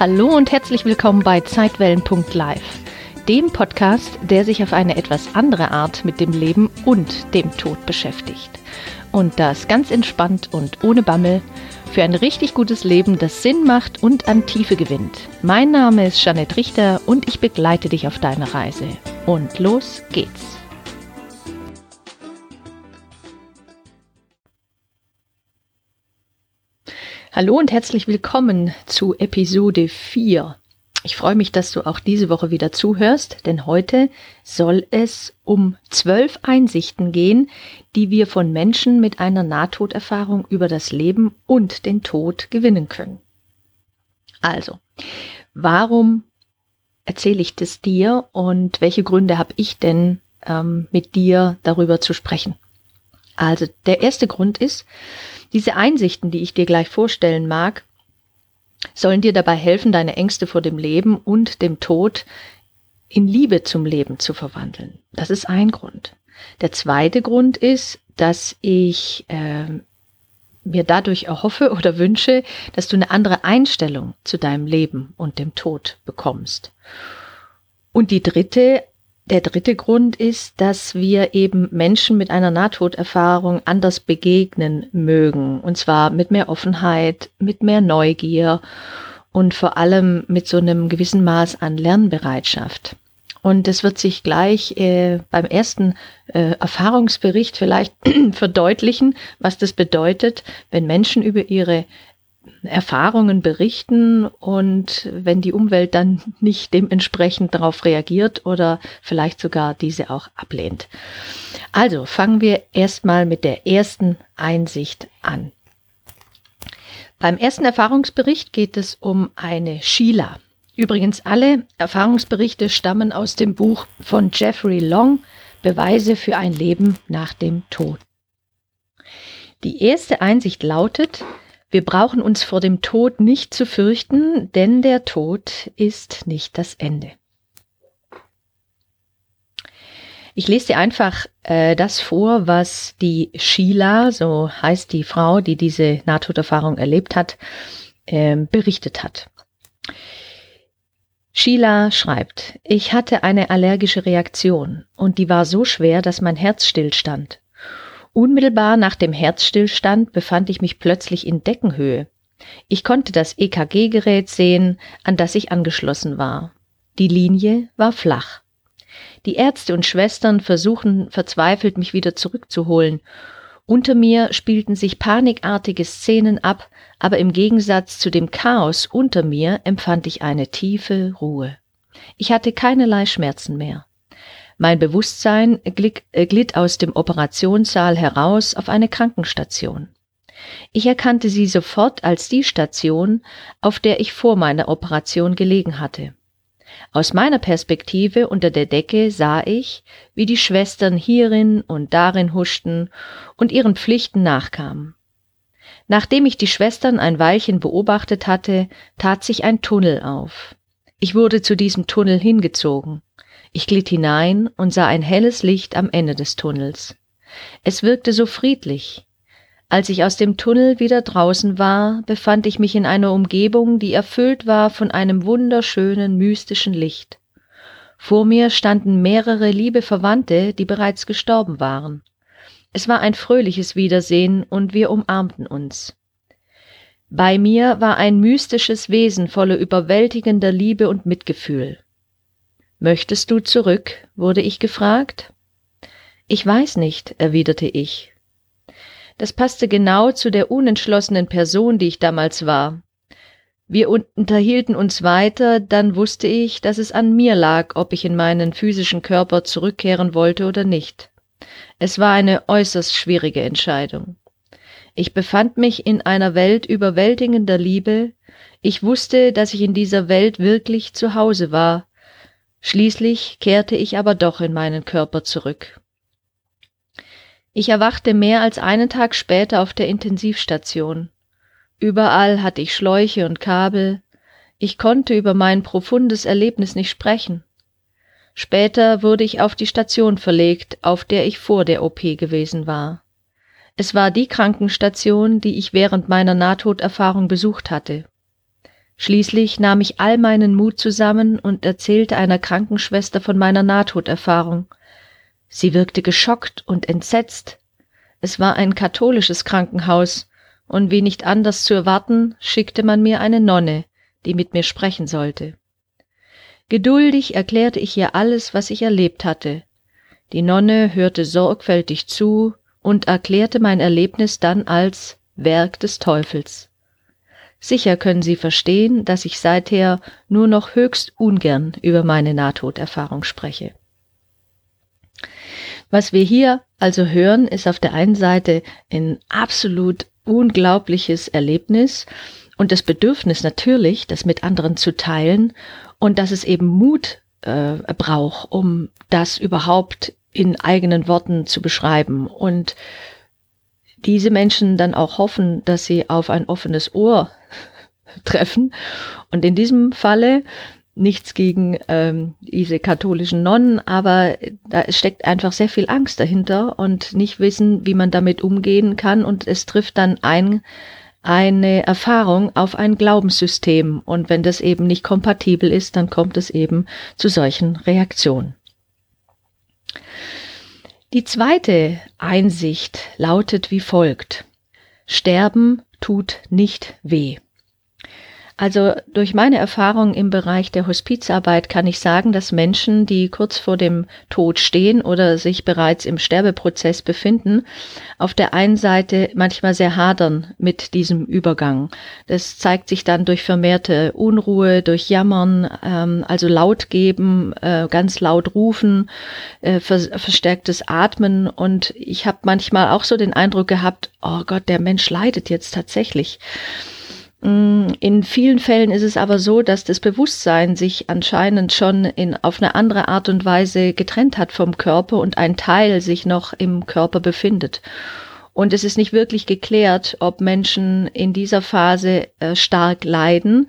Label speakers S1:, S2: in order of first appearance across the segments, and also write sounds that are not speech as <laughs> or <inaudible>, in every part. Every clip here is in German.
S1: Hallo und herzlich willkommen bei Zeitwellen.live, dem Podcast, der sich auf eine etwas andere Art mit dem Leben und dem Tod beschäftigt. Und das ganz entspannt und ohne Bammel für ein richtig gutes Leben, das Sinn macht und an Tiefe gewinnt. Mein Name ist Janette Richter und ich begleite dich auf deiner Reise. Und los geht's. Hallo und herzlich willkommen zu Episode 4. Ich freue mich, dass du auch diese Woche wieder zuhörst, denn heute soll es um zwölf Einsichten gehen, die wir von Menschen mit einer Nahtoderfahrung über das Leben und den Tod gewinnen können. Also, warum erzähle ich das dir und welche Gründe habe ich denn ähm, mit dir darüber zu sprechen? Also, der erste Grund ist, diese Einsichten, die ich dir gleich vorstellen mag, sollen dir dabei helfen, deine Ängste vor dem Leben und dem Tod in Liebe zum Leben zu verwandeln. Das ist ein Grund. Der zweite Grund ist, dass ich äh, mir dadurch erhoffe oder wünsche, dass du eine andere Einstellung zu deinem Leben und dem Tod bekommst. Und die dritte der dritte Grund ist, dass wir eben Menschen mit einer Nahtoderfahrung anders begegnen mögen. Und zwar mit mehr Offenheit, mit mehr Neugier und vor allem mit so einem gewissen Maß an Lernbereitschaft. Und es wird sich gleich äh, beim ersten äh, Erfahrungsbericht vielleicht <clears throat> verdeutlichen, was das bedeutet, wenn Menschen über ihre Erfahrungen berichten und wenn die Umwelt dann nicht dementsprechend darauf reagiert oder vielleicht sogar diese auch ablehnt. Also fangen wir erstmal mit der ersten Einsicht an. Beim ersten Erfahrungsbericht geht es um eine Sheila. Übrigens alle Erfahrungsberichte stammen aus dem Buch von Jeffrey Long Beweise für ein Leben nach dem Tod. Die erste Einsicht lautet, wir brauchen uns vor dem Tod nicht zu fürchten, denn der Tod ist nicht das Ende. Ich lese dir einfach äh, das vor, was die Sheila, so heißt die Frau, die diese Nahtoderfahrung erlebt hat, äh, berichtet hat. Sheila schreibt, ich hatte eine allergische Reaktion und die war so schwer, dass mein Herz stillstand. Unmittelbar nach dem Herzstillstand befand ich mich plötzlich in Deckenhöhe. Ich konnte das EKG-Gerät sehen, an das ich angeschlossen war. Die Linie war flach. Die Ärzte und Schwestern versuchen verzweifelt, mich wieder zurückzuholen. Unter mir spielten sich panikartige Szenen ab, aber im Gegensatz zu dem Chaos unter mir empfand ich eine tiefe Ruhe. Ich hatte keinerlei Schmerzen mehr. Mein Bewusstsein äh, glitt aus dem Operationssaal heraus auf eine Krankenstation. Ich erkannte sie sofort als die Station, auf der ich vor meiner Operation gelegen hatte. Aus meiner Perspektive unter der Decke sah ich, wie die Schwestern hierin und darin huschten und ihren Pflichten nachkamen. Nachdem ich die Schwestern ein Weilchen beobachtet hatte, tat sich ein Tunnel auf. Ich wurde zu diesem Tunnel hingezogen. Ich glitt hinein und sah ein helles Licht am Ende des Tunnels. Es wirkte so friedlich. Als ich aus dem Tunnel wieder draußen war, befand ich mich in einer Umgebung, die erfüllt war von einem wunderschönen, mystischen Licht. Vor mir standen mehrere liebe Verwandte, die bereits gestorben waren. Es war ein fröhliches Wiedersehen und wir umarmten uns. Bei mir war ein mystisches Wesen voller überwältigender Liebe und Mitgefühl. Möchtest du zurück? wurde ich gefragt. Ich weiß nicht, erwiderte ich. Das passte genau zu der unentschlossenen Person, die ich damals war. Wir unterhielten uns weiter, dann wusste ich, dass es an mir lag, ob ich in meinen physischen Körper zurückkehren wollte oder nicht. Es war eine äußerst schwierige Entscheidung. Ich befand mich in einer Welt überwältigender Liebe, ich wusste, dass ich in dieser Welt wirklich zu Hause war, Schließlich kehrte ich aber doch in meinen Körper zurück. Ich erwachte mehr als einen Tag später auf der Intensivstation. Überall hatte ich Schläuche und Kabel. Ich konnte über mein profundes Erlebnis nicht sprechen. Später wurde ich auf die Station verlegt, auf der ich vor der OP gewesen war. Es war die Krankenstation, die ich während meiner Nahtoderfahrung besucht hatte. Schließlich nahm ich all meinen Mut zusammen und erzählte einer Krankenschwester von meiner Nahtoderfahrung. Sie wirkte geschockt und entsetzt. Es war ein katholisches Krankenhaus, und wie nicht anders zu erwarten, schickte man mir eine Nonne, die mit mir sprechen sollte. Geduldig erklärte ich ihr alles, was ich erlebt hatte. Die Nonne hörte sorgfältig zu und erklärte mein Erlebnis dann als Werk des Teufels. Sicher können Sie verstehen, dass ich seither nur noch höchst ungern über meine Nahtoderfahrung spreche. Was wir hier also hören, ist auf der einen Seite ein absolut unglaubliches Erlebnis und das Bedürfnis natürlich, das mit anderen zu teilen und dass es eben Mut äh, braucht, um das überhaupt in eigenen Worten zu beschreiben und diese Menschen dann auch hoffen, dass sie auf ein offenes Ohr treffen. Und in diesem Falle nichts gegen ähm, diese katholischen Nonnen, aber da steckt einfach sehr viel Angst dahinter und nicht wissen, wie man damit umgehen kann. Und es trifft dann ein, eine Erfahrung auf ein Glaubenssystem. Und wenn das eben nicht kompatibel ist, dann kommt es eben zu solchen Reaktionen. Die zweite Einsicht lautet wie folgt. Sterben tut nicht weh. Also durch meine Erfahrung im Bereich der Hospizarbeit kann ich sagen, dass Menschen, die kurz vor dem Tod stehen oder sich bereits im Sterbeprozess befinden, auf der einen Seite manchmal sehr hadern mit diesem Übergang. Das zeigt sich dann durch vermehrte Unruhe, durch Jammern, ähm, also laut geben, äh, ganz laut rufen, äh, verstärktes Atmen. Und ich habe manchmal auch so den Eindruck gehabt, oh Gott, der Mensch leidet jetzt tatsächlich. Mm, in vielen Fällen ist es aber so, dass das Bewusstsein sich anscheinend schon in, auf eine andere Art und Weise getrennt hat vom Körper und ein Teil sich noch im Körper befindet. Und es ist nicht wirklich geklärt, ob Menschen in dieser Phase äh, stark leiden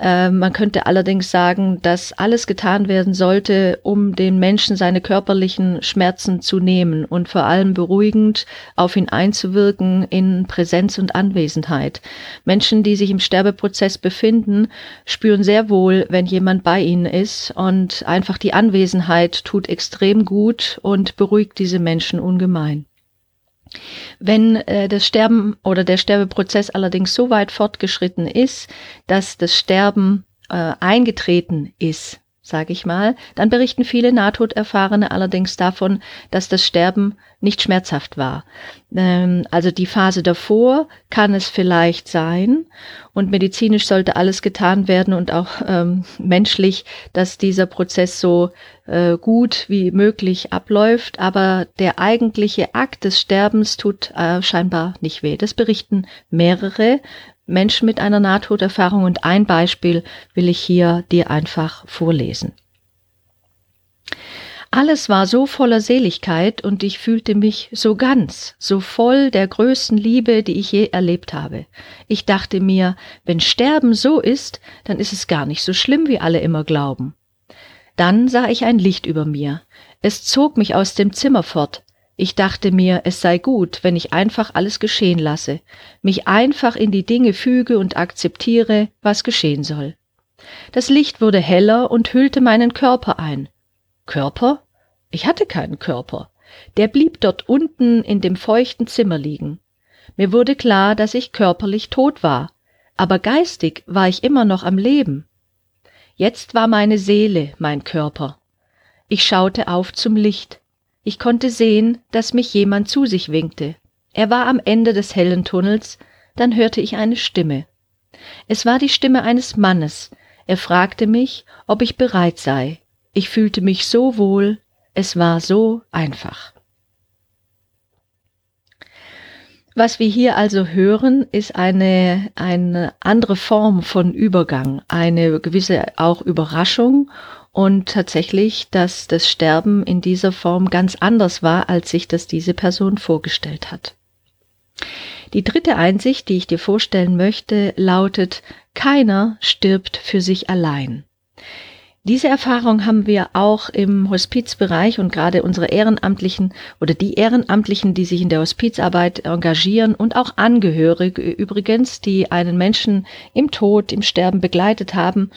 S1: äh, man könnte allerdings sagen, dass alles getan werden sollte, um den Menschen seine körperlichen Schmerzen zu nehmen und vor allem beruhigend auf ihn einzuwirken in Präsenz und Anwesenheit. Menschen, die sich im Sterbeprozess befinden, spüren sehr wohl, wenn jemand bei ihnen ist und einfach die Anwesenheit tut extrem gut und beruhigt diese Menschen ungemein. Wenn äh, das Sterben oder der Sterbeprozess allerdings so weit fortgeschritten ist, dass das Sterben äh, eingetreten ist, sage ich mal, dann berichten viele Nahtoderfahrene allerdings davon, dass das Sterben nicht schmerzhaft war. Ähm, also die Phase davor kann es vielleicht sein und medizinisch sollte alles getan werden und auch ähm, menschlich, dass dieser Prozess so äh, gut wie möglich abläuft. Aber der eigentliche Akt des Sterbens tut äh, scheinbar nicht weh. Das berichten mehrere Menschen mit einer Nahtoderfahrung und ein Beispiel will ich hier dir einfach vorlesen. Alles war so voller Seligkeit und ich fühlte mich so ganz, so voll der größten Liebe, die ich je erlebt habe. Ich dachte mir, wenn Sterben so ist, dann ist es gar nicht so schlimm, wie alle immer glauben. Dann sah ich ein Licht über mir. Es zog mich aus dem Zimmer fort. Ich dachte mir, es sei gut, wenn ich einfach alles geschehen lasse, mich einfach in die Dinge füge und akzeptiere, was geschehen soll. Das Licht wurde heller und hüllte meinen Körper ein. Körper? Ich hatte keinen Körper. Der blieb dort unten in dem feuchten Zimmer liegen. Mir wurde klar, dass ich körperlich tot war, aber geistig war ich immer noch am Leben. Jetzt war meine Seele mein Körper. Ich schaute auf zum Licht. Ich konnte sehen, dass mich jemand zu sich winkte. Er war am Ende des hellen Tunnels, dann hörte ich eine Stimme. Es war die Stimme eines Mannes. Er fragte mich, ob ich bereit sei. Ich fühlte mich so wohl, es war so einfach. Was wir hier also hören, ist eine, eine andere Form von Übergang, eine gewisse auch Überraschung und tatsächlich, dass das Sterben in dieser Form ganz anders war, als sich das diese Person vorgestellt hat. Die dritte Einsicht, die ich dir vorstellen möchte, lautet, keiner stirbt für sich allein. Diese Erfahrung haben wir auch im Hospizbereich und gerade unsere Ehrenamtlichen oder die Ehrenamtlichen, die sich in der Hospizarbeit engagieren und auch Angehörige übrigens, die einen Menschen im Tod, im Sterben begleitet haben,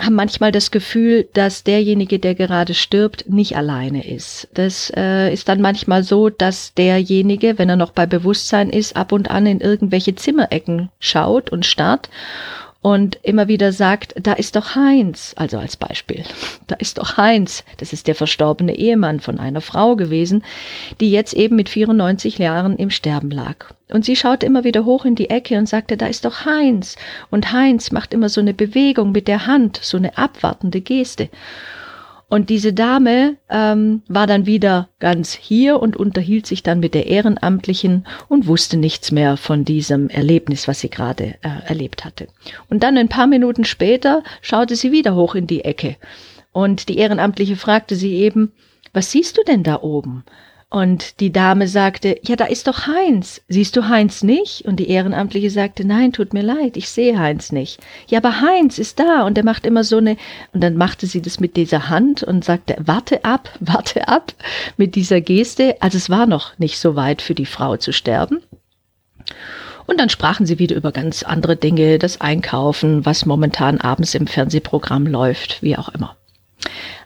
S1: haben manchmal das Gefühl, dass derjenige, der gerade stirbt, nicht alleine ist. Das äh, ist dann manchmal so, dass derjenige, wenn er noch bei Bewusstsein ist, ab und an in irgendwelche Zimmerecken schaut und starrt und immer wieder sagt, da ist doch Heinz, also als Beispiel, <laughs> da ist doch Heinz, das ist der verstorbene Ehemann von einer Frau gewesen, die jetzt eben mit 94 Jahren im Sterben lag. Und sie schaute immer wieder hoch in die Ecke und sagte, da ist doch Heinz. Und Heinz macht immer so eine Bewegung mit der Hand, so eine abwartende Geste. Und diese Dame ähm, war dann wieder ganz hier und unterhielt sich dann mit der Ehrenamtlichen und wusste nichts mehr von diesem Erlebnis, was sie gerade äh, erlebt hatte. Und dann ein paar Minuten später schaute sie wieder hoch in die Ecke. Und die Ehrenamtliche fragte sie eben, was siehst du denn da oben? Und die Dame sagte, ja, da ist doch Heinz. Siehst du Heinz nicht? Und die Ehrenamtliche sagte, nein, tut mir leid, ich sehe Heinz nicht. Ja, aber Heinz ist da und er macht immer so eine, und dann machte sie das mit dieser Hand und sagte, warte ab, <laughs> warte ab, mit dieser Geste. Also es war noch nicht so weit für die Frau zu sterben. Und dann sprachen sie wieder über ganz andere Dinge, das Einkaufen, was momentan abends im Fernsehprogramm läuft, wie auch immer.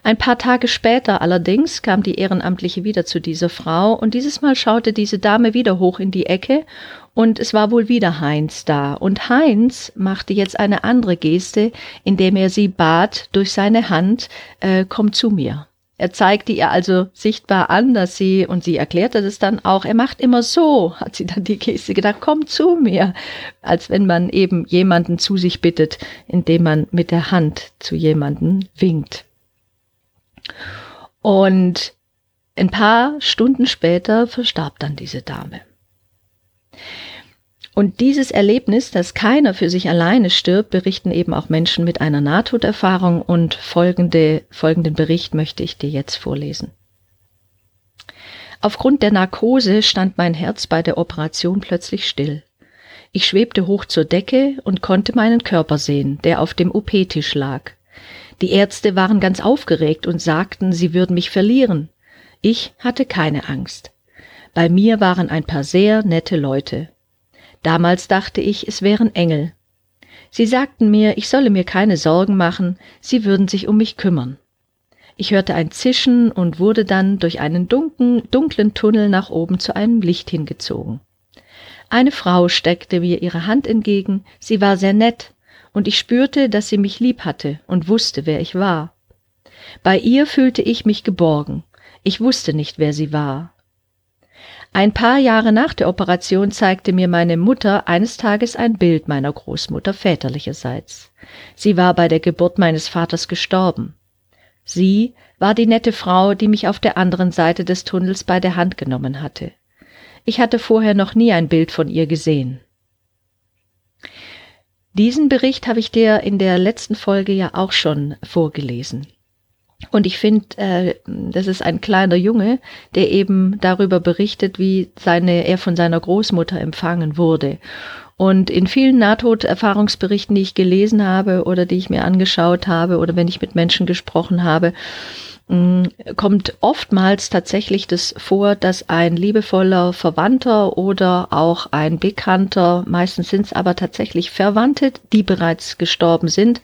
S1: Ein paar Tage später allerdings kam die Ehrenamtliche wieder zu dieser Frau und dieses Mal schaute diese Dame wieder hoch in die Ecke und es war wohl wieder Heinz da. Und Heinz machte jetzt eine andere Geste, indem er sie bat durch seine Hand, äh, komm zu mir. Er zeigte ihr also sichtbar an, dass sie, und sie erklärte das dann auch, er macht immer so, hat sie dann die Geste gedacht, komm zu mir, als wenn man eben jemanden zu sich bittet, indem man mit der Hand zu jemanden winkt. Und ein paar Stunden später verstarb dann diese Dame. Und dieses Erlebnis, dass keiner für sich alleine stirbt, berichten eben auch Menschen mit einer Nahtoderfahrung und folgende, folgenden Bericht möchte ich dir jetzt vorlesen. Aufgrund der Narkose stand mein Herz bei der Operation plötzlich still. Ich schwebte hoch zur Decke und konnte meinen Körper sehen, der auf dem OP-Tisch lag. Die Ärzte waren ganz aufgeregt und sagten, sie würden mich verlieren. Ich hatte keine Angst. Bei mir waren ein paar sehr nette Leute. Damals dachte ich, es wären Engel. Sie sagten mir, ich solle mir keine Sorgen machen, sie würden sich um mich kümmern. Ich hörte ein Zischen und wurde dann durch einen dunklen, dunklen Tunnel nach oben zu einem Licht hingezogen. Eine Frau steckte mir ihre Hand entgegen, sie war sehr nett, und ich spürte, dass sie mich lieb hatte und wusste, wer ich war. Bei ihr fühlte ich mich geborgen. Ich wusste nicht, wer sie war. Ein paar Jahre nach der Operation zeigte mir meine Mutter eines Tages ein Bild meiner Großmutter väterlicherseits. Sie war bei der Geburt meines Vaters gestorben. Sie war die nette Frau, die mich auf der anderen Seite des Tunnels bei der Hand genommen hatte. Ich hatte vorher noch nie ein Bild von ihr gesehen. Diesen Bericht habe ich dir in der letzten Folge ja auch schon vorgelesen. Und ich finde, äh, das ist ein kleiner Junge, der eben darüber berichtet, wie seine, er von seiner Großmutter empfangen wurde. Und in vielen Nahtoderfahrungsberichten, die ich gelesen habe oder die ich mir angeschaut habe oder wenn ich mit Menschen gesprochen habe, kommt oftmals tatsächlich das vor, dass ein liebevoller Verwandter oder auch ein Bekannter, meistens sind es aber tatsächlich Verwandte, die bereits gestorben sind,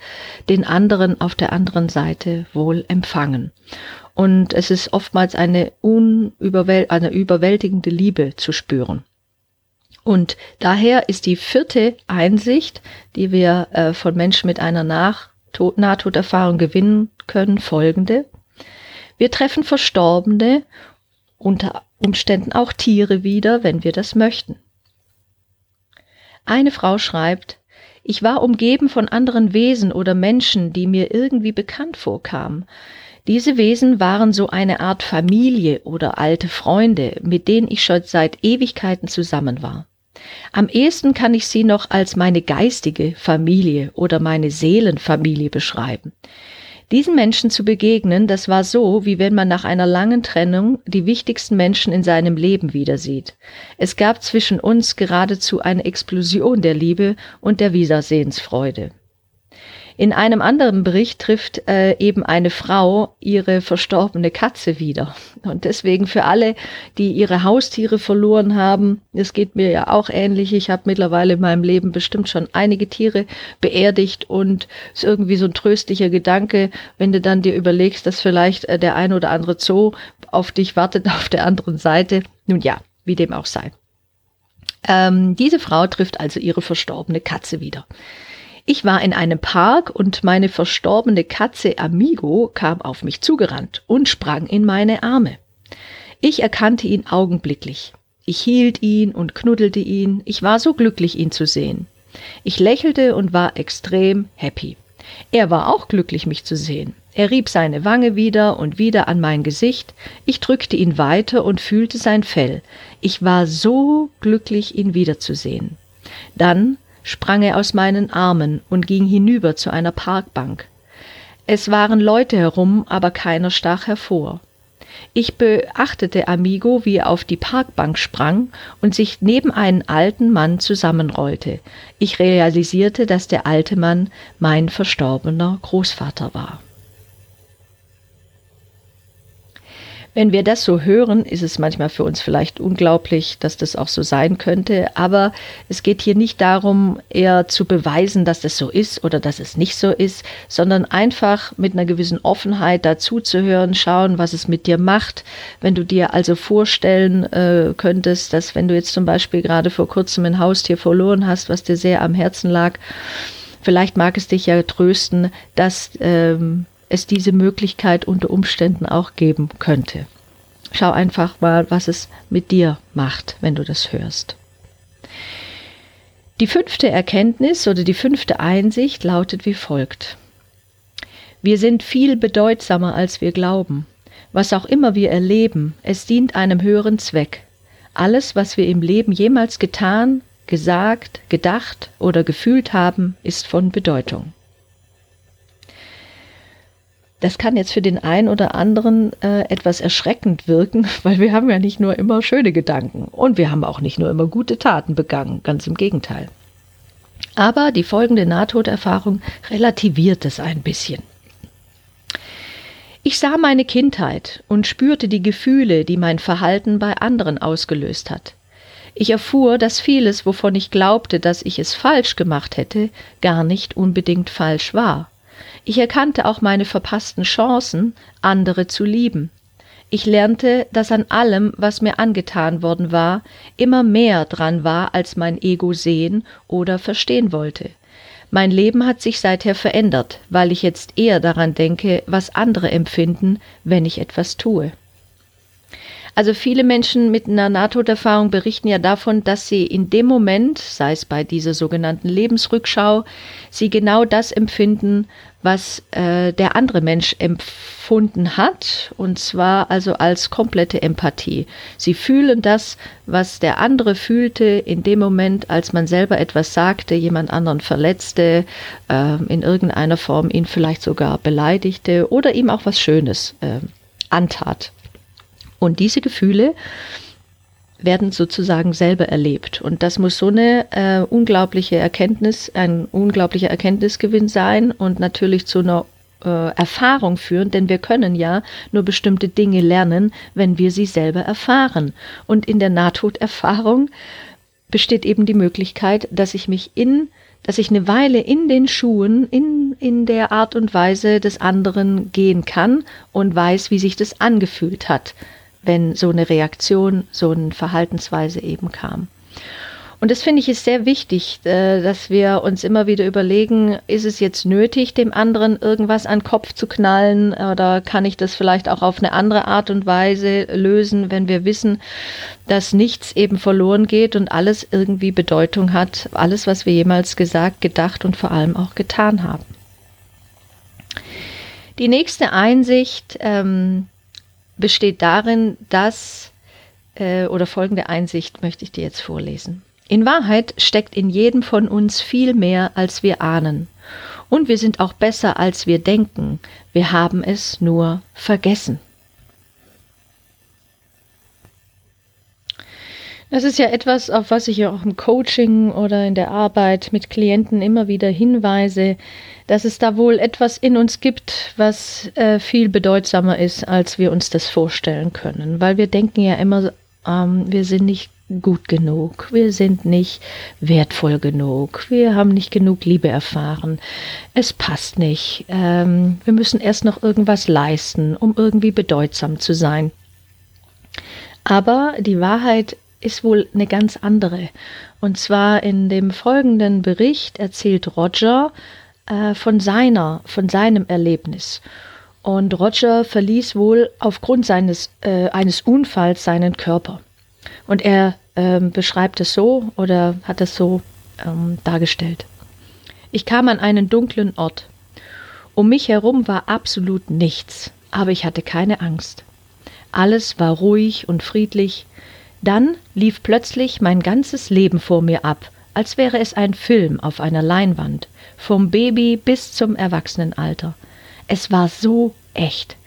S1: den anderen auf der anderen Seite wohl empfangen. Und es ist oftmals eine, unüberwäl eine überwältigende Liebe zu spüren. Und daher ist die vierte Einsicht, die wir äh, von Menschen mit einer Nach Nahtoderfahrung gewinnen können, folgende. Wir treffen Verstorbene, unter Umständen auch Tiere wieder, wenn wir das möchten. Eine Frau schreibt, ich war umgeben von anderen Wesen oder Menschen, die mir irgendwie bekannt vorkamen. Diese Wesen waren so eine Art Familie oder alte Freunde, mit denen ich schon seit Ewigkeiten zusammen war. Am ehesten kann ich sie noch als meine geistige Familie oder meine Seelenfamilie beschreiben. Diesen Menschen zu begegnen, das war so, wie wenn man nach einer langen Trennung die wichtigsten Menschen in seinem Leben wieder sieht. Es gab zwischen uns geradezu eine Explosion der Liebe und der Wiedersehensfreude. In einem anderen Bericht trifft äh, eben eine Frau ihre verstorbene Katze wieder. Und deswegen für alle, die ihre Haustiere verloren haben, es geht mir ja auch ähnlich. Ich habe mittlerweile in meinem Leben bestimmt schon einige Tiere beerdigt und es ist irgendwie so ein tröstlicher Gedanke, wenn du dann dir überlegst, dass vielleicht äh, der ein oder andere Zoo auf dich wartet <laughs> auf der anderen Seite. Nun ja, wie dem auch sei. Ähm, diese Frau trifft also ihre verstorbene Katze wieder. Ich war in einem Park und meine verstorbene Katze Amigo kam auf mich zugerannt und sprang in meine Arme. Ich erkannte ihn augenblicklich. Ich hielt ihn und knuddelte ihn. Ich war so glücklich, ihn zu sehen. Ich lächelte und war extrem happy. Er war auch glücklich, mich zu sehen. Er rieb seine Wange wieder und wieder an mein Gesicht. Ich drückte ihn weiter und fühlte sein Fell. Ich war so glücklich, ihn wiederzusehen. Dann sprang er aus meinen Armen und ging hinüber zu einer Parkbank. Es waren Leute herum, aber keiner stach hervor. Ich beachtete Amigo, wie er auf die Parkbank sprang und sich neben einen alten Mann zusammenrollte. Ich realisierte, dass der alte Mann mein verstorbener Großvater war. Wenn wir das so hören, ist es manchmal für uns vielleicht unglaublich, dass das auch so sein könnte. Aber es geht hier nicht darum, eher zu beweisen, dass das so ist oder dass es nicht so ist, sondern einfach mit einer gewissen Offenheit dazu zu hören, schauen, was es mit dir macht. Wenn du dir also vorstellen äh, könntest, dass wenn du jetzt zum Beispiel gerade vor kurzem ein Haustier verloren hast, was dir sehr am Herzen lag, vielleicht mag es dich ja trösten, dass ähm, es diese Möglichkeit unter Umständen auch geben könnte. Schau einfach mal, was es mit dir macht, wenn du das hörst. Die fünfte Erkenntnis oder die fünfte Einsicht lautet wie folgt. Wir sind viel bedeutsamer, als wir glauben. Was auch immer wir erleben, es dient einem höheren Zweck. Alles, was wir im Leben jemals getan, gesagt, gedacht oder gefühlt haben, ist von Bedeutung. Das kann jetzt für den einen oder anderen äh, etwas erschreckend wirken, <laughs> weil wir haben ja nicht nur immer schöne Gedanken und wir haben auch nicht nur immer gute Taten begangen, ganz im Gegenteil. Aber die folgende Nahtoderfahrung relativiert es ein bisschen. Ich sah meine Kindheit und spürte die Gefühle, die mein Verhalten bei anderen ausgelöst hat. Ich erfuhr, dass vieles, wovon ich glaubte, dass ich es falsch gemacht hätte, gar nicht unbedingt falsch war. Ich erkannte auch meine verpassten Chancen, andere zu lieben. Ich lernte, dass an allem, was mir angetan worden war, immer mehr dran war, als mein Ego sehen oder verstehen wollte. Mein Leben hat sich seither verändert, weil ich jetzt eher daran denke, was andere empfinden, wenn ich etwas tue. Also viele Menschen mit einer Nahtoderfahrung berichten ja davon, dass sie in dem Moment, sei es bei dieser sogenannten Lebensrückschau, sie genau das empfinden, was äh, der andere Mensch empfunden hat, und zwar also als komplette Empathie. Sie fühlen das, was der andere fühlte in dem Moment, als man selber etwas sagte, jemand anderen verletzte, äh, in irgendeiner Form ihn vielleicht sogar beleidigte oder ihm auch was Schönes äh, antat. Und diese Gefühle werden sozusagen selber erlebt. Und das muss so eine äh, unglaubliche Erkenntnis, ein unglaublicher Erkenntnisgewinn sein und natürlich zu einer äh, Erfahrung führen, denn wir können ja nur bestimmte Dinge lernen, wenn wir sie selber erfahren. Und in der Nahtoderfahrung besteht eben die Möglichkeit, dass ich mich in dass ich eine Weile in den Schuhen, in, in der Art und Weise des anderen gehen kann und weiß, wie sich das angefühlt hat wenn so eine Reaktion, so eine Verhaltensweise eben kam. Und das finde ich ist sehr wichtig, äh, dass wir uns immer wieder überlegen, ist es jetzt nötig, dem anderen irgendwas an den Kopf zu knallen oder kann ich das vielleicht auch auf eine andere Art und Weise lösen, wenn wir wissen, dass nichts eben verloren geht und alles irgendwie Bedeutung hat, alles, was wir jemals gesagt, gedacht und vor allem auch getan haben. Die nächste Einsicht, ähm, besteht darin, dass, äh, oder folgende Einsicht möchte ich dir jetzt vorlesen. In Wahrheit steckt in jedem von uns viel mehr, als wir ahnen. Und wir sind auch besser, als wir denken. Wir haben es nur vergessen. Das ist ja etwas, auf was ich ja auch im Coaching oder in der Arbeit mit Klienten immer wieder hinweise, dass es da wohl etwas in uns gibt, was äh, viel bedeutsamer ist, als wir uns das vorstellen können. Weil wir denken ja immer, ähm, wir sind nicht gut genug, wir sind nicht wertvoll genug, wir haben nicht genug Liebe erfahren, es passt nicht, ähm, wir müssen erst noch irgendwas leisten, um irgendwie bedeutsam zu sein. Aber die Wahrheit ist wohl eine ganz andere. Und zwar in dem folgenden Bericht erzählt Roger äh, von seiner, von seinem Erlebnis. Und Roger verließ wohl aufgrund seines, äh, eines Unfalls seinen Körper. Und er ähm, beschreibt es so oder hat es so ähm, dargestellt. Ich kam an einen dunklen Ort. Um mich herum war absolut nichts, aber ich hatte keine Angst. Alles war ruhig und friedlich. Dann lief plötzlich mein ganzes Leben vor mir ab, als wäre es ein Film auf einer Leinwand, vom Baby bis zum Erwachsenenalter. Es war so echt.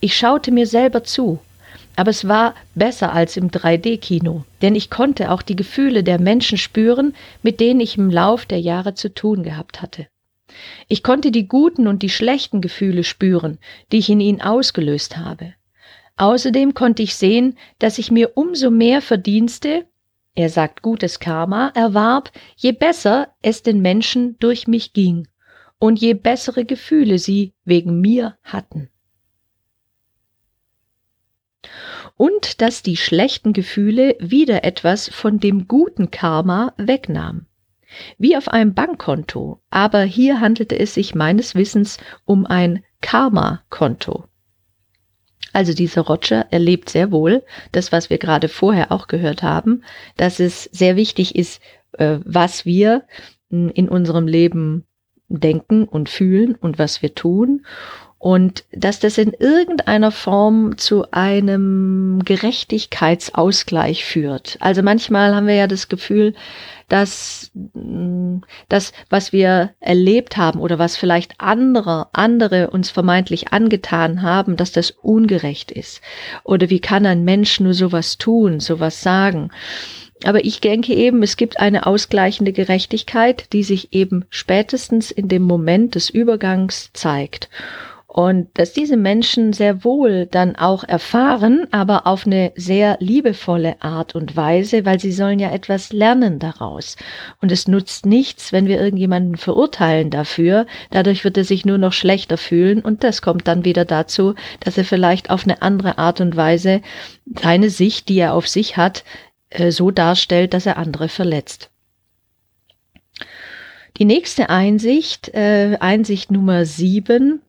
S1: Ich schaute mir selber zu, aber es war besser als im 3D-Kino, denn ich konnte auch die Gefühle der Menschen spüren, mit denen ich im Lauf der Jahre zu tun gehabt hatte. Ich konnte die guten und die schlechten Gefühle spüren, die ich in ihnen ausgelöst habe. Außerdem konnte ich sehen, dass ich mir umso mehr Verdienste, er sagt gutes Karma, erwarb, je besser es den Menschen durch mich ging und je bessere Gefühle sie wegen mir hatten. und dass die schlechten Gefühle wieder etwas von dem guten Karma wegnahm. Wie auf einem Bankkonto, aber hier handelte es sich meines Wissens um ein Karma-Konto. Also dieser Roger erlebt sehr wohl. Das, was wir gerade vorher auch gehört haben, dass es sehr wichtig ist, äh, was wir hm, in unserem Leben denken und fühlen und was wir tun und dass das in irgendeiner Form zu einem Gerechtigkeitsausgleich führt. Also manchmal haben wir ja das Gefühl, dass mm, das, was wir erlebt haben oder was vielleicht andere, andere uns vermeintlich angetan haben, dass das ungerecht ist. Oder wie kann ein Mensch nur sowas tun, sowas sagen? Aber ich denke eben, es gibt eine ausgleichende Gerechtigkeit, die sich eben spätestens in dem Moment des Übergangs zeigt. Und dass diese Menschen sehr wohl dann auch erfahren, aber auf eine sehr liebevolle Art und Weise, weil sie sollen ja etwas lernen daraus. Und es nutzt nichts, wenn wir irgendjemanden verurteilen dafür. Dadurch wird er sich nur noch schlechter fühlen und das kommt dann wieder dazu, dass er vielleicht auf eine andere Art und Weise seine Sicht, die er auf sich hat, äh, so darstellt, dass er andere verletzt. Die nächste Einsicht, äh, Einsicht Nummer sieben,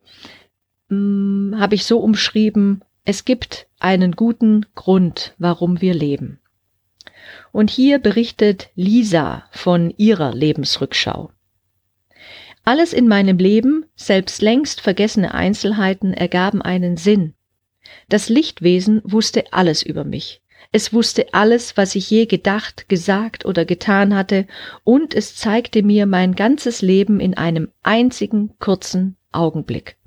S1: habe ich so umschrieben, es gibt einen guten Grund, warum wir leben. Und hier berichtet Lisa von ihrer Lebensrückschau. Alles in meinem Leben, selbst längst vergessene Einzelheiten, ergaben einen Sinn. Das Lichtwesen wusste alles über mich. Es wusste alles, was ich je gedacht, gesagt oder getan hatte, und es zeigte mir mein ganzes Leben in einem einzigen kurzen Augenblick.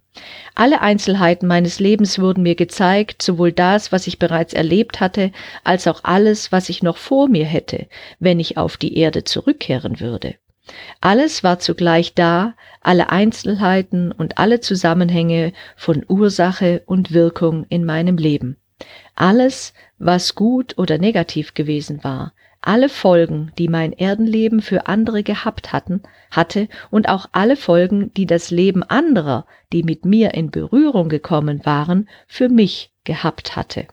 S1: Alle Einzelheiten meines Lebens wurden mir gezeigt, sowohl das, was ich bereits erlebt hatte, als auch alles, was ich noch vor mir hätte, wenn ich auf die Erde zurückkehren würde. Alles war zugleich da, alle Einzelheiten und alle Zusammenhänge von Ursache und Wirkung in meinem Leben. Alles, was gut oder negativ gewesen war, alle Folgen, die mein Erdenleben für andere gehabt hatten, hatte und auch alle Folgen, die das Leben anderer, die mit mir in Berührung gekommen waren, für mich gehabt hatte.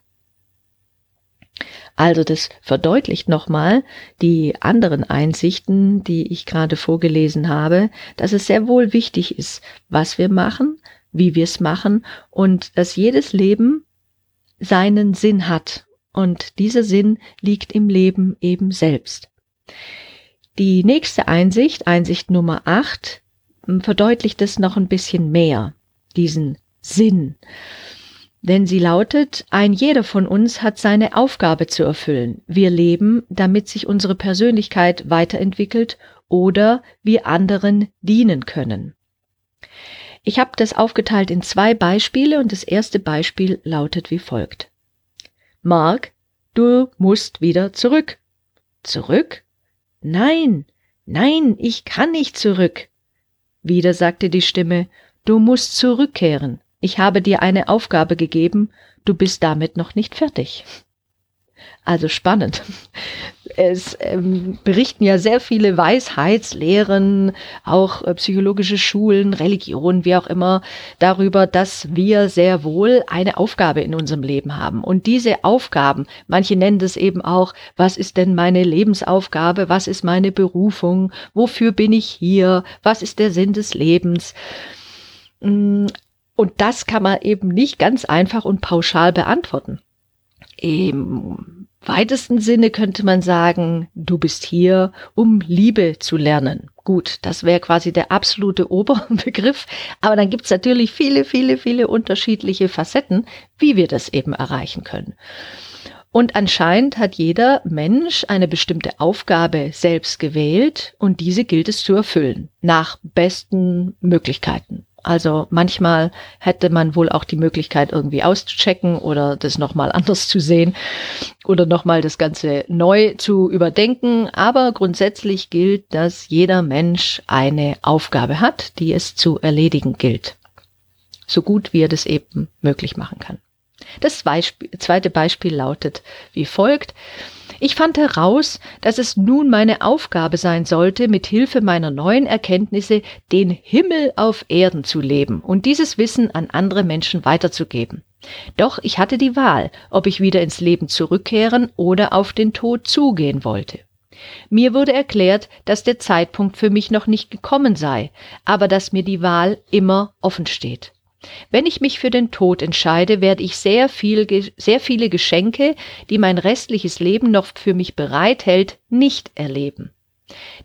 S1: Also das verdeutlicht nochmal die anderen Einsichten, die ich gerade vorgelesen habe, dass es sehr wohl wichtig ist, was wir machen, wie wir es machen und dass jedes Leben seinen Sinn hat und dieser Sinn liegt im Leben eben selbst. Die nächste Einsicht, Einsicht Nummer 8, verdeutlicht es noch ein bisschen mehr, diesen Sinn. Denn sie lautet, ein jeder von uns hat seine Aufgabe zu erfüllen. Wir leben, damit sich unsere Persönlichkeit weiterentwickelt oder wir anderen dienen können. Ich habe das aufgeteilt in zwei Beispiele und das erste Beispiel lautet wie folgt. Mark, du musst wieder zurück. Zurück? Nein, nein, ich kann nicht zurück. Wieder sagte die Stimme, du musst zurückkehren. Ich habe dir eine Aufgabe gegeben, du bist damit noch nicht fertig. Also spannend. Es ähm, berichten ja sehr viele Weisheitslehren, auch äh, psychologische Schulen, Religionen, wie auch immer, darüber, dass wir sehr wohl eine Aufgabe in unserem Leben haben. Und diese Aufgaben, manche nennen das eben auch, was ist denn meine Lebensaufgabe, was ist meine Berufung, wofür bin ich hier, was ist der Sinn des Lebens. Mm, und das kann man eben nicht ganz einfach und pauschal beantworten. Im weitesten Sinne könnte man sagen, du bist hier, um Liebe zu lernen. Gut, das wäre quasi der absolute <laughs> Oberbegriff, aber dann gibt's natürlich viele, viele, viele unterschiedliche Facetten, wie wir das eben erreichen können. Und anscheinend hat jeder Mensch eine bestimmte Aufgabe selbst gewählt und diese gilt es zu erfüllen, nach besten Möglichkeiten. Also manchmal hätte man wohl auch die Möglichkeit irgendwie auszuchecken oder das nochmal <laughs> anders zu sehen oder nochmal das Ganze neu zu überdenken. Aber grundsätzlich gilt, dass jeder Mensch eine Aufgabe hat, die es zu erledigen gilt. So gut wie er das eben möglich machen kann. Das zweite Beispiel lautet wie folgt. Ich fand heraus, dass es nun meine Aufgabe sein sollte, mit Hilfe meiner neuen Erkenntnisse den Himmel auf Erden zu leben und dieses Wissen an andere Menschen weiterzugeben. Doch ich hatte die Wahl, ob ich wieder ins Leben zurückkehren oder auf den Tod zugehen wollte. Mir wurde erklärt, dass der Zeitpunkt für mich noch nicht gekommen sei, aber dass mir die Wahl immer offen steht. Wenn ich mich für den Tod entscheide, werde ich sehr, viel, sehr viele Geschenke, die mein restliches Leben noch für mich bereithält, nicht erleben.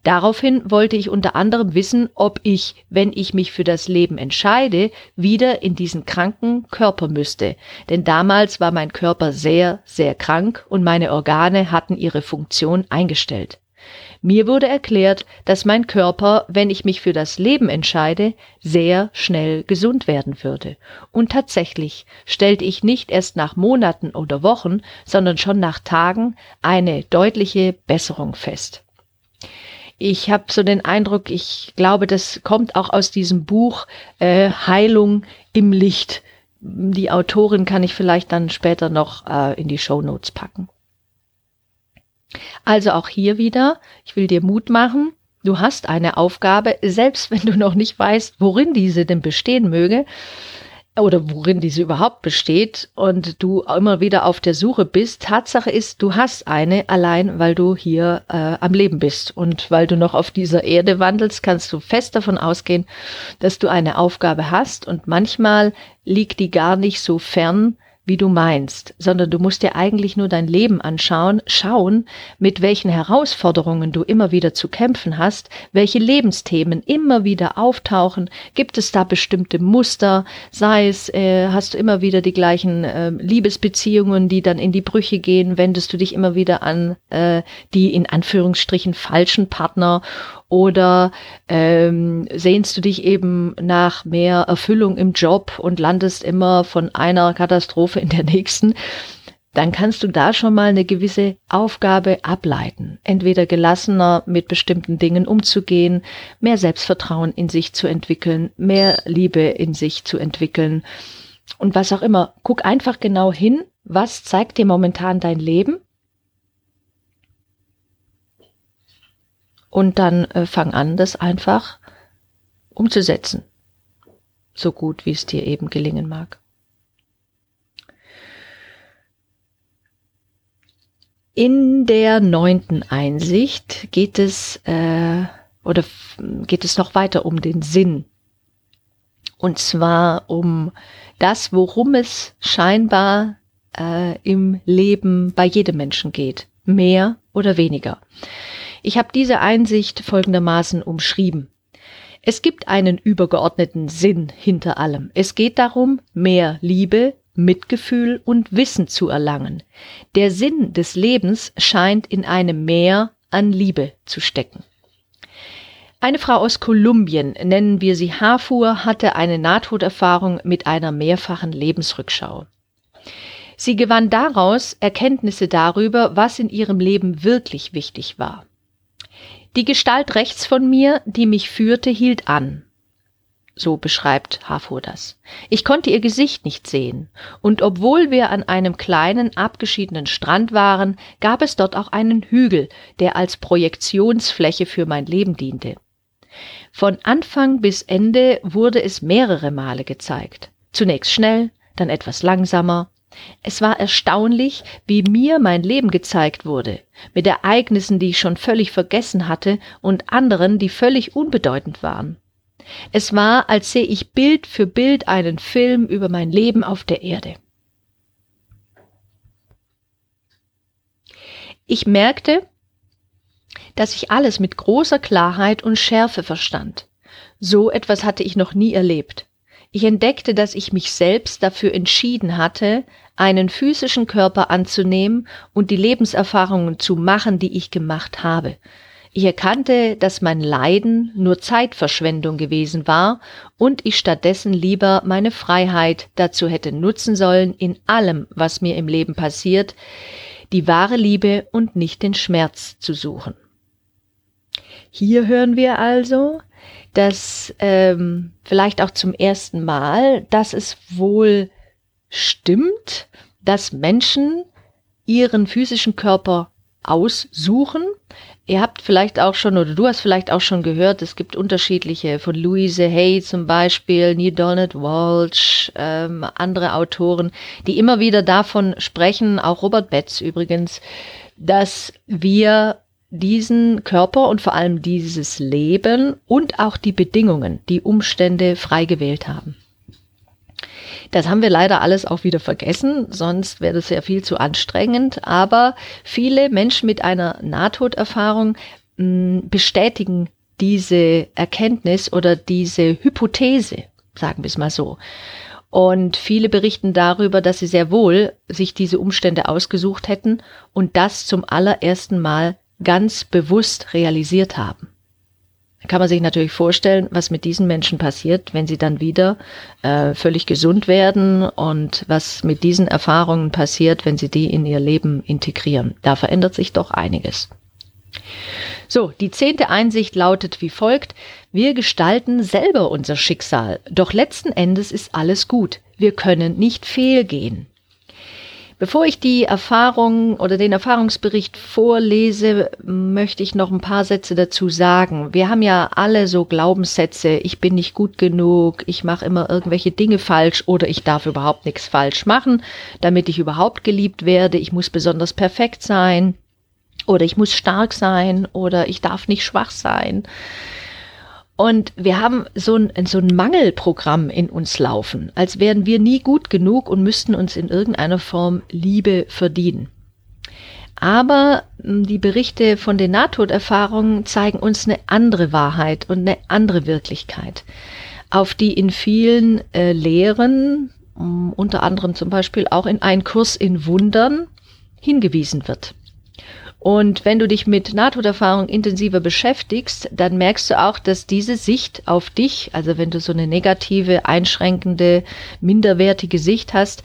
S1: Daraufhin wollte ich unter anderem wissen, ob ich, wenn ich mich für das Leben entscheide, wieder in diesen kranken Körper müsste. Denn damals war mein Körper sehr, sehr krank und meine Organe hatten ihre Funktion eingestellt. Mir wurde erklärt, dass mein Körper, wenn ich mich für das Leben entscheide, sehr schnell gesund werden würde. Und tatsächlich stellte ich nicht erst nach Monaten oder Wochen, sondern schon nach Tagen eine deutliche Besserung fest. Ich habe so den Eindruck, ich glaube, das kommt auch aus diesem Buch äh, Heilung im Licht. Die Autorin kann ich vielleicht dann später noch äh, in die Show Notes packen. Also auch hier wieder, ich will dir Mut machen. Du hast eine Aufgabe, selbst wenn du noch nicht weißt, worin diese denn bestehen möge oder worin diese überhaupt besteht und du immer wieder auf der Suche bist. Tatsache ist, du hast eine, allein weil du hier äh, am Leben bist und weil du noch auf dieser Erde wandelst, kannst du fest davon ausgehen, dass du eine Aufgabe hast und manchmal liegt die gar nicht so fern, wie du meinst, sondern du musst dir eigentlich nur dein Leben anschauen, schauen, mit welchen Herausforderungen du immer wieder zu kämpfen hast, welche Lebensthemen immer wieder auftauchen, gibt es da bestimmte Muster, sei es, äh, hast du immer wieder die gleichen äh, Liebesbeziehungen, die dann in die Brüche gehen, wendest du dich immer wieder an äh, die in Anführungsstrichen falschen Partner oder ähm, sehnst du dich eben nach mehr Erfüllung im Job und landest immer von einer Katastrophe in der nächsten, dann kannst du da schon mal eine gewisse Aufgabe ableiten. Entweder gelassener mit bestimmten Dingen umzugehen, mehr Selbstvertrauen in sich zu entwickeln, mehr Liebe in sich zu entwickeln und was auch immer. Guck einfach genau hin, was zeigt dir momentan dein Leben und dann äh, fang an, das einfach umzusetzen. So gut, wie es dir eben gelingen mag. In der neunten Einsicht geht es äh, oder geht es noch weiter um den Sinn. Und zwar um das, worum es scheinbar äh, im Leben bei jedem Menschen geht. Mehr oder weniger. Ich habe diese Einsicht folgendermaßen umschrieben. Es gibt einen übergeordneten Sinn hinter allem. Es geht darum, mehr Liebe, Mitgefühl und Wissen zu erlangen. Der Sinn des Lebens scheint in einem Meer an Liebe zu stecken. Eine Frau aus Kolumbien, nennen wir sie Hafur, hatte eine Nahtoderfahrung mit einer mehrfachen Lebensrückschau. Sie gewann daraus Erkenntnisse darüber, was in ihrem Leben wirklich wichtig war. Die Gestalt rechts von mir, die mich führte, hielt an. So beschreibt Harfur das. Ich konnte ihr Gesicht nicht sehen, und obwohl wir an einem kleinen, abgeschiedenen Strand waren, gab es dort auch einen Hügel, der als Projektionsfläche für mein Leben diente. Von Anfang bis Ende wurde es mehrere Male gezeigt. Zunächst schnell, dann etwas langsamer, es war erstaunlich, wie mir mein Leben gezeigt wurde, mit Ereignissen, die ich schon völlig vergessen hatte und anderen, die völlig unbedeutend waren. Es war, als sehe ich Bild für Bild einen Film über mein Leben auf der Erde. Ich merkte, dass ich alles mit großer Klarheit und Schärfe verstand. So etwas hatte ich noch nie erlebt. Ich entdeckte, dass ich mich selbst dafür entschieden hatte, einen physischen Körper anzunehmen und die Lebenserfahrungen zu machen, die ich gemacht habe. Ich erkannte, dass mein Leiden nur Zeitverschwendung gewesen war und ich stattdessen lieber meine Freiheit dazu hätte nutzen sollen, in allem, was mir im Leben passiert, die wahre Liebe und nicht den Schmerz zu suchen. Hier hören wir also, dass ähm, vielleicht auch zum ersten Mal, dass es wohl stimmt, dass Menschen ihren physischen Körper aussuchen. Ihr habt vielleicht auch schon, oder du hast vielleicht auch schon gehört, es gibt unterschiedliche, von Louise Hay zum Beispiel, Neil Donald Walsh, ähm, andere Autoren, die immer wieder davon sprechen, auch Robert Betz übrigens, dass wir diesen Körper und vor allem dieses Leben und auch die Bedingungen, die Umstände frei gewählt haben. Das haben wir leider alles auch wieder vergessen, sonst wäre das ja viel zu anstrengend. Aber viele Menschen mit einer Nahtoderfahrung mh, mm, bestätigen diese Erkenntnis oder diese Hypothese, sagen wir es mal so. Und viele berichten darüber, dass sie sehr wohl sich diese Umstände ausgesucht hätten und das zum allerersten Mal ganz bewusst realisiert haben. Kann man sich natürlich vorstellen, was mit diesen Menschen passiert, wenn sie dann wieder äh, völlig gesund werden und was mit diesen Erfahrungen passiert, wenn sie die in ihr Leben integrieren. Da verändert sich doch einiges. So, die zehnte Einsicht lautet wie folgt. Wir gestalten selber unser Schicksal, doch letzten Endes ist alles gut. Wir können nicht fehlgehen. Bevor ich die Erfahrung oder den Erfahrungsbericht vorlese, möchte ich noch ein paar Sätze dazu sagen. Wir haben ja alle so Glaubenssätze, ich bin nicht gut genug, ich mache immer irgendwelche Dinge falsch oder ich darf überhaupt nichts falsch machen, damit ich überhaupt geliebt werde, ich muss besonders perfekt sein oder ich muss stark sein oder ich darf nicht schwach sein. Und wir haben so ein, so ein Mangelprogramm in uns laufen, als wären wir nie gut genug und müssten uns in irgendeiner Form Liebe verdienen. Aber hm, die Berichte von den Nahtoderfahrungen zeigen uns eine andere Wahrheit und eine andere Wirklichkeit, auf die in vielen äh, Lehren, hm, unter anderem zum Beispiel auch in einen Kurs in Wundern, hingewiesen wird. Und wenn du dich mit Nahtoderfahrung intensiver beschäftigst, dann merkst du auch, dass diese Sicht auf dich, also wenn du so eine negative, einschränkende, minderwertige Sicht hast,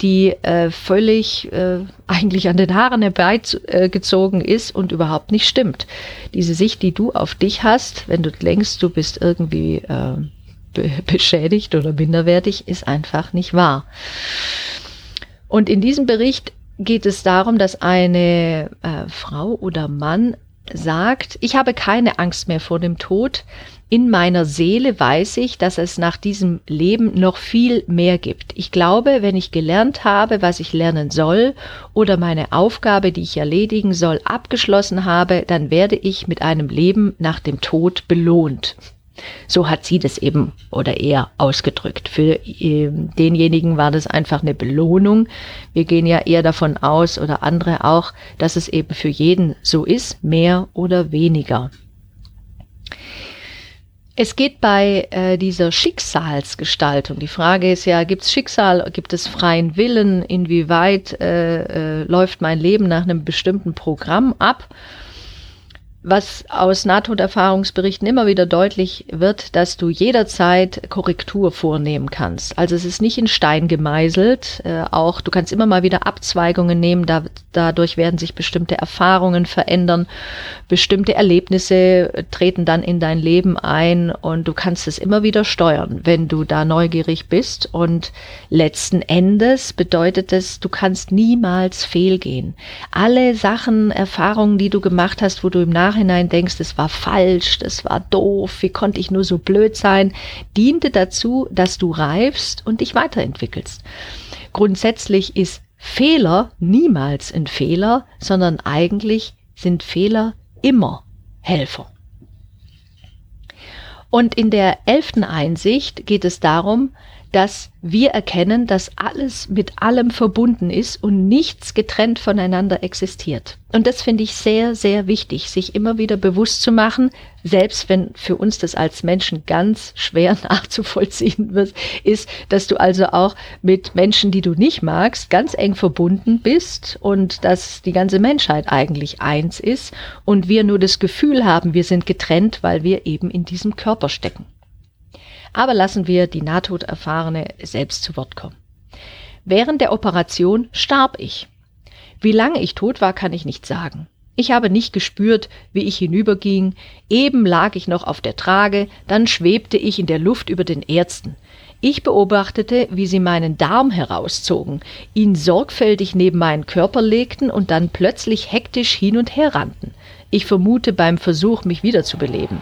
S1: die äh, völlig äh, eigentlich an den Haaren herbeigezogen ist und überhaupt nicht stimmt. Diese Sicht, die du auf dich hast, wenn du denkst, du bist irgendwie äh, be beschädigt oder minderwertig, ist einfach nicht wahr. Und in diesem Bericht geht es darum, dass eine äh, Frau oder Mann sagt, ich habe keine Angst mehr vor dem Tod. In meiner Seele weiß ich, dass es nach diesem Leben noch viel mehr gibt. Ich glaube, wenn ich gelernt habe, was ich lernen soll oder meine Aufgabe, die ich erledigen soll, abgeschlossen habe, dann werde ich mit einem Leben nach dem Tod belohnt. So hat sie das eben oder er ausgedrückt. Für äh, denjenigen war das einfach eine Belohnung. Wir gehen ja eher davon aus oder andere auch, dass es eben für jeden so ist, mehr oder weniger. Es geht bei äh, dieser Schicksalsgestaltung. Die Frage ist ja, gibt es Schicksal, gibt es freien Willen, inwieweit äh, äh, läuft mein Leben nach einem bestimmten Programm ab? Was aus Nahtoderfahrungsberichten immer wieder deutlich wird, dass du jederzeit Korrektur vornehmen kannst. Also es ist nicht in Stein gemeißelt. Äh, auch du kannst immer mal wieder Abzweigungen nehmen. Da, dadurch werden sich bestimmte Erfahrungen verändern. Bestimmte Erlebnisse treten dann in dein Leben ein und du kannst es immer wieder steuern, wenn du da neugierig bist. Und letzten Endes bedeutet es, du kannst niemals fehlgehen. Alle Sachen, Erfahrungen, die du gemacht hast, wo du im Nachhinein Nachhinein denkst, es war falsch, das war doof, wie konnte ich nur so blöd sein, diente dazu, dass du reifst und dich weiterentwickelst. Grundsätzlich ist Fehler niemals ein Fehler, sondern eigentlich sind Fehler immer Helfer. Und in der elften Einsicht geht es darum, dass wir erkennen, dass alles mit allem verbunden ist und nichts getrennt voneinander existiert. Und das finde ich sehr, sehr wichtig, sich immer wieder bewusst zu machen, selbst wenn für uns das als Menschen ganz schwer <laughs> nachzuvollziehen wird, ist, dass du also auch mit Menschen, die du nicht magst, ganz eng verbunden bist und dass die ganze Menschheit eigentlich eins ist und wir nur das Gefühl haben, wir sind getrennt, weil wir eben in diesem Körper stecken. Aber lassen wir die Nahtoderfahrene selbst zu Wort kommen. Während der Operation starb ich. Wie lange ich tot war, kann ich nicht sagen. Ich habe nicht gespürt, wie ich hinüberging. Eben lag ich noch auf der Trage, dann schwebte ich in der Luft über den Ärzten. Ich beobachtete, wie sie meinen Darm herauszogen, ihn sorgfältig neben meinen Körper legten und dann plötzlich hektisch hin und her rannten. Ich vermute beim Versuch, mich wiederzubeleben.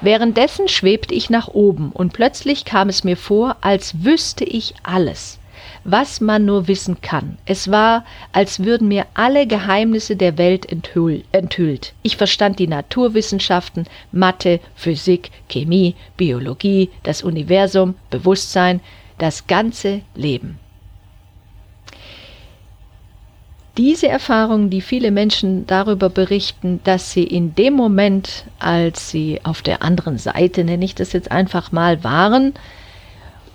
S1: Währenddessen schwebte ich nach oben und plötzlich kam es mir vor, als wüsste ich alles, was man nur wissen kann. Es war, als würden mir alle Geheimnisse der Welt enthüllt. Ich verstand die Naturwissenschaften, Mathe, Physik, Chemie, Biologie, das Universum, Bewusstsein, das ganze Leben. Diese Erfahrung, die viele Menschen darüber berichten, dass sie in dem Moment, als sie auf der anderen Seite, nenne ich das jetzt einfach mal, waren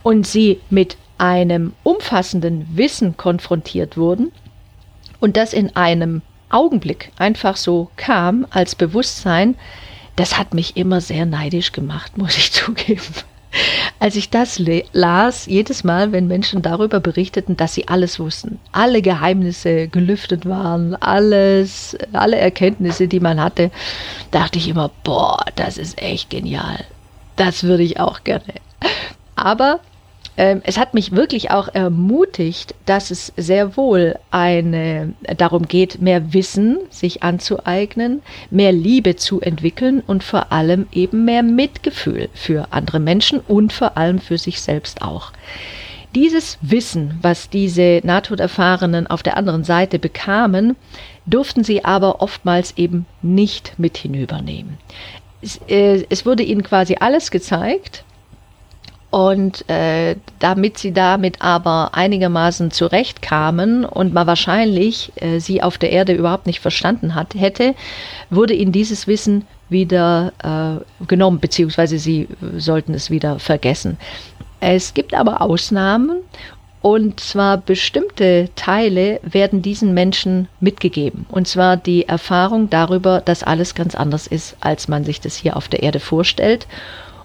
S1: und sie mit einem umfassenden Wissen konfrontiert wurden und das in einem Augenblick einfach so kam als Bewusstsein, das hat mich immer sehr neidisch gemacht, <laughs> muss ich zugeben. Als ich das las, jedes Mal, wenn Menschen darüber berichteten, dass sie alles wussten, alle Geheimnisse gelüftet waren, alles, alle Erkenntnisse, die man hatte, dachte ich immer, boah, das ist echt genial. Das würde ich auch gerne. Aber ähm, es hat mich wirklich auch ermutigt, dass es sehr wohl eine, darum geht, mehr Wissen sich anzueignen, mehr Liebe zu entwickeln und vor allem eben mehr Mitgefühl für andere Menschen und vor allem für sich selbst auch. Dieses Wissen, was diese Nahtoderfahrenen auf der anderen Seite bekamen, durften sie aber oftmals eben nicht mit hinübernehmen. Es, äh, es wurde ihnen quasi alles gezeigt, und äh, damit sie damit aber einigermaßen zurechtkamen und man wahrscheinlich äh, sie auf der Erde überhaupt nicht verstanden hat, hätte, wurde ihnen dieses Wissen wieder äh, genommen, beziehungsweise sie sollten es wieder vergessen. Es gibt aber Ausnahmen und zwar bestimmte Teile werden diesen Menschen mitgegeben. Und zwar die Erfahrung darüber, dass alles ganz anders ist, als man sich das hier auf der Erde vorstellt.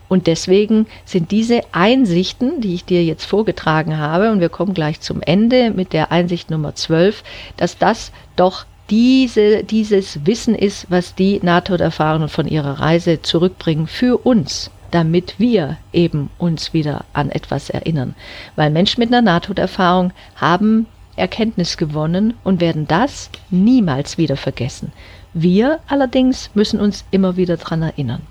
S1: Und deswegen sind diese Einsichten, die ich dir jetzt vorgetragen habe, und wir kommen gleich zum Ende mit der Einsicht Nummer 12, dass das doch diese, dieses Wissen ist, was die Nahtoderfahrenen von ihrer Reise zurückbringen für uns, damit wir eben uns wieder an etwas erinnern. Weil Menschen mit einer Nahtoderfahrung haben Erkenntnis gewonnen und werden das niemals wieder vergessen. Wir allerdings müssen uns immer wieder daran erinnern.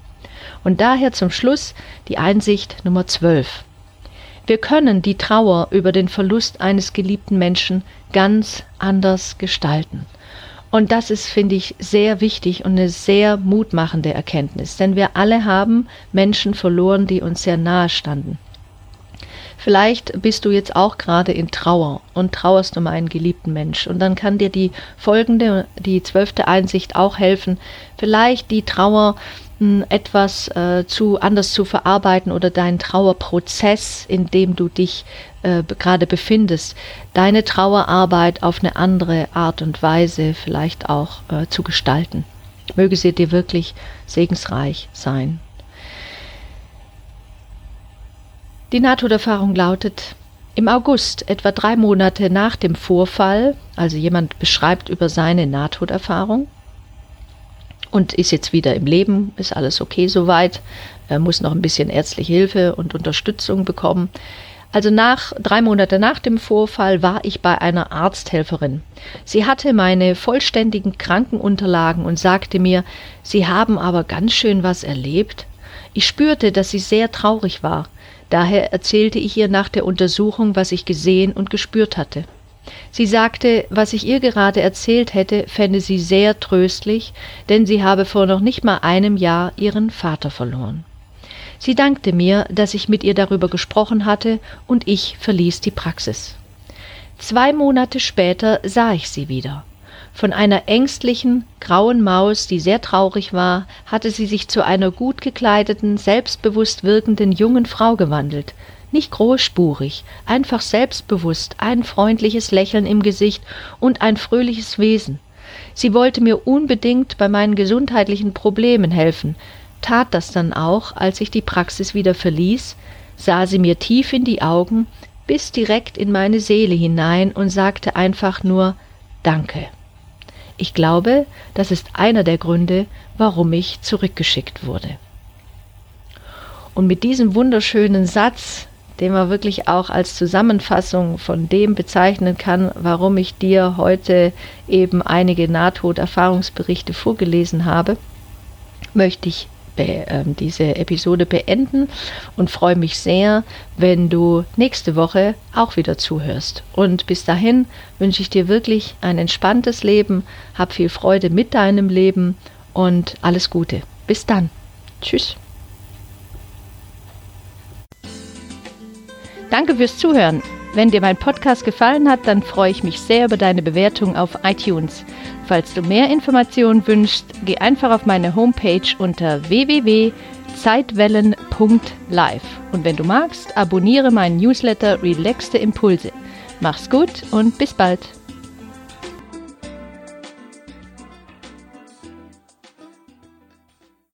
S1: Und daher zum Schluss die Einsicht Nummer 12. Wir können die Trauer über den Verlust eines geliebten Menschen ganz anders gestalten. Und das ist, finde ich, sehr wichtig und eine sehr mutmachende Erkenntnis, denn wir alle haben Menschen verloren, die uns sehr nahe standen. Vielleicht bist du jetzt auch gerade in Trauer und trauerst um einen geliebten Mensch. Und dann kann dir die folgende, die zwölfte Einsicht auch helfen, vielleicht die Trauer etwas äh, zu anders zu verarbeiten oder deinen Trauerprozess, in dem du dich äh, gerade befindest, deine Trauerarbeit auf eine andere Art und Weise vielleicht auch äh, zu gestalten. Möge sie dir wirklich segensreich sein. Die Nahtoderfahrung lautet, im August, etwa drei Monate nach dem Vorfall, also jemand beschreibt über seine Nahtoderfahrung und ist jetzt wieder im Leben, ist alles okay soweit, er muss noch ein bisschen ärztliche Hilfe und Unterstützung bekommen. Also nach drei Monate nach dem Vorfall war ich bei einer Arzthelferin. Sie hatte meine vollständigen Krankenunterlagen und sagte mir, Sie haben aber ganz schön was erlebt. Ich spürte, dass sie sehr traurig war. Daher erzählte ich ihr nach der Untersuchung, was ich gesehen und gespürt hatte. Sie sagte, was ich ihr gerade erzählt hätte, fände sie sehr tröstlich, denn sie habe vor noch nicht mal einem Jahr ihren Vater verloren. Sie dankte mir, dass ich mit ihr darüber gesprochen hatte, und ich verließ die Praxis. Zwei Monate später sah ich sie wieder. Von einer ängstlichen, grauen Maus, die sehr traurig war, hatte sie sich zu einer gut gekleideten, selbstbewusst wirkenden jungen Frau gewandelt. Nicht großspurig, einfach selbstbewusst, ein freundliches Lächeln im Gesicht und ein fröhliches Wesen. Sie wollte mir unbedingt bei meinen gesundheitlichen Problemen helfen, tat das dann auch, als ich die Praxis wieder verließ, sah sie mir tief in die Augen, bis direkt in meine Seele hinein und sagte einfach nur Danke. Ich glaube, das ist einer der Gründe, warum ich zurückgeschickt wurde. Und mit diesem wunderschönen Satz, den man wirklich auch als Zusammenfassung von dem bezeichnen kann, warum ich dir heute eben einige Nahtoderfahrungsberichte vorgelesen habe, möchte ich äh, diese Episode beenden und freue mich sehr, wenn du nächste Woche auch wieder zuhörst. Und bis dahin wünsche ich dir wirklich ein entspanntes Leben, hab viel Freude mit deinem Leben und alles Gute. Bis dann. Tschüss. Danke fürs Zuhören. Wenn dir mein Podcast gefallen hat, dann freue ich mich sehr über deine Bewertung auf iTunes. Falls du mehr Informationen wünschst, geh einfach auf meine Homepage unter www.zeitwellen.live. Und wenn du magst, abonniere meinen Newsletter Relaxte Impulse. Mach's gut und bis bald.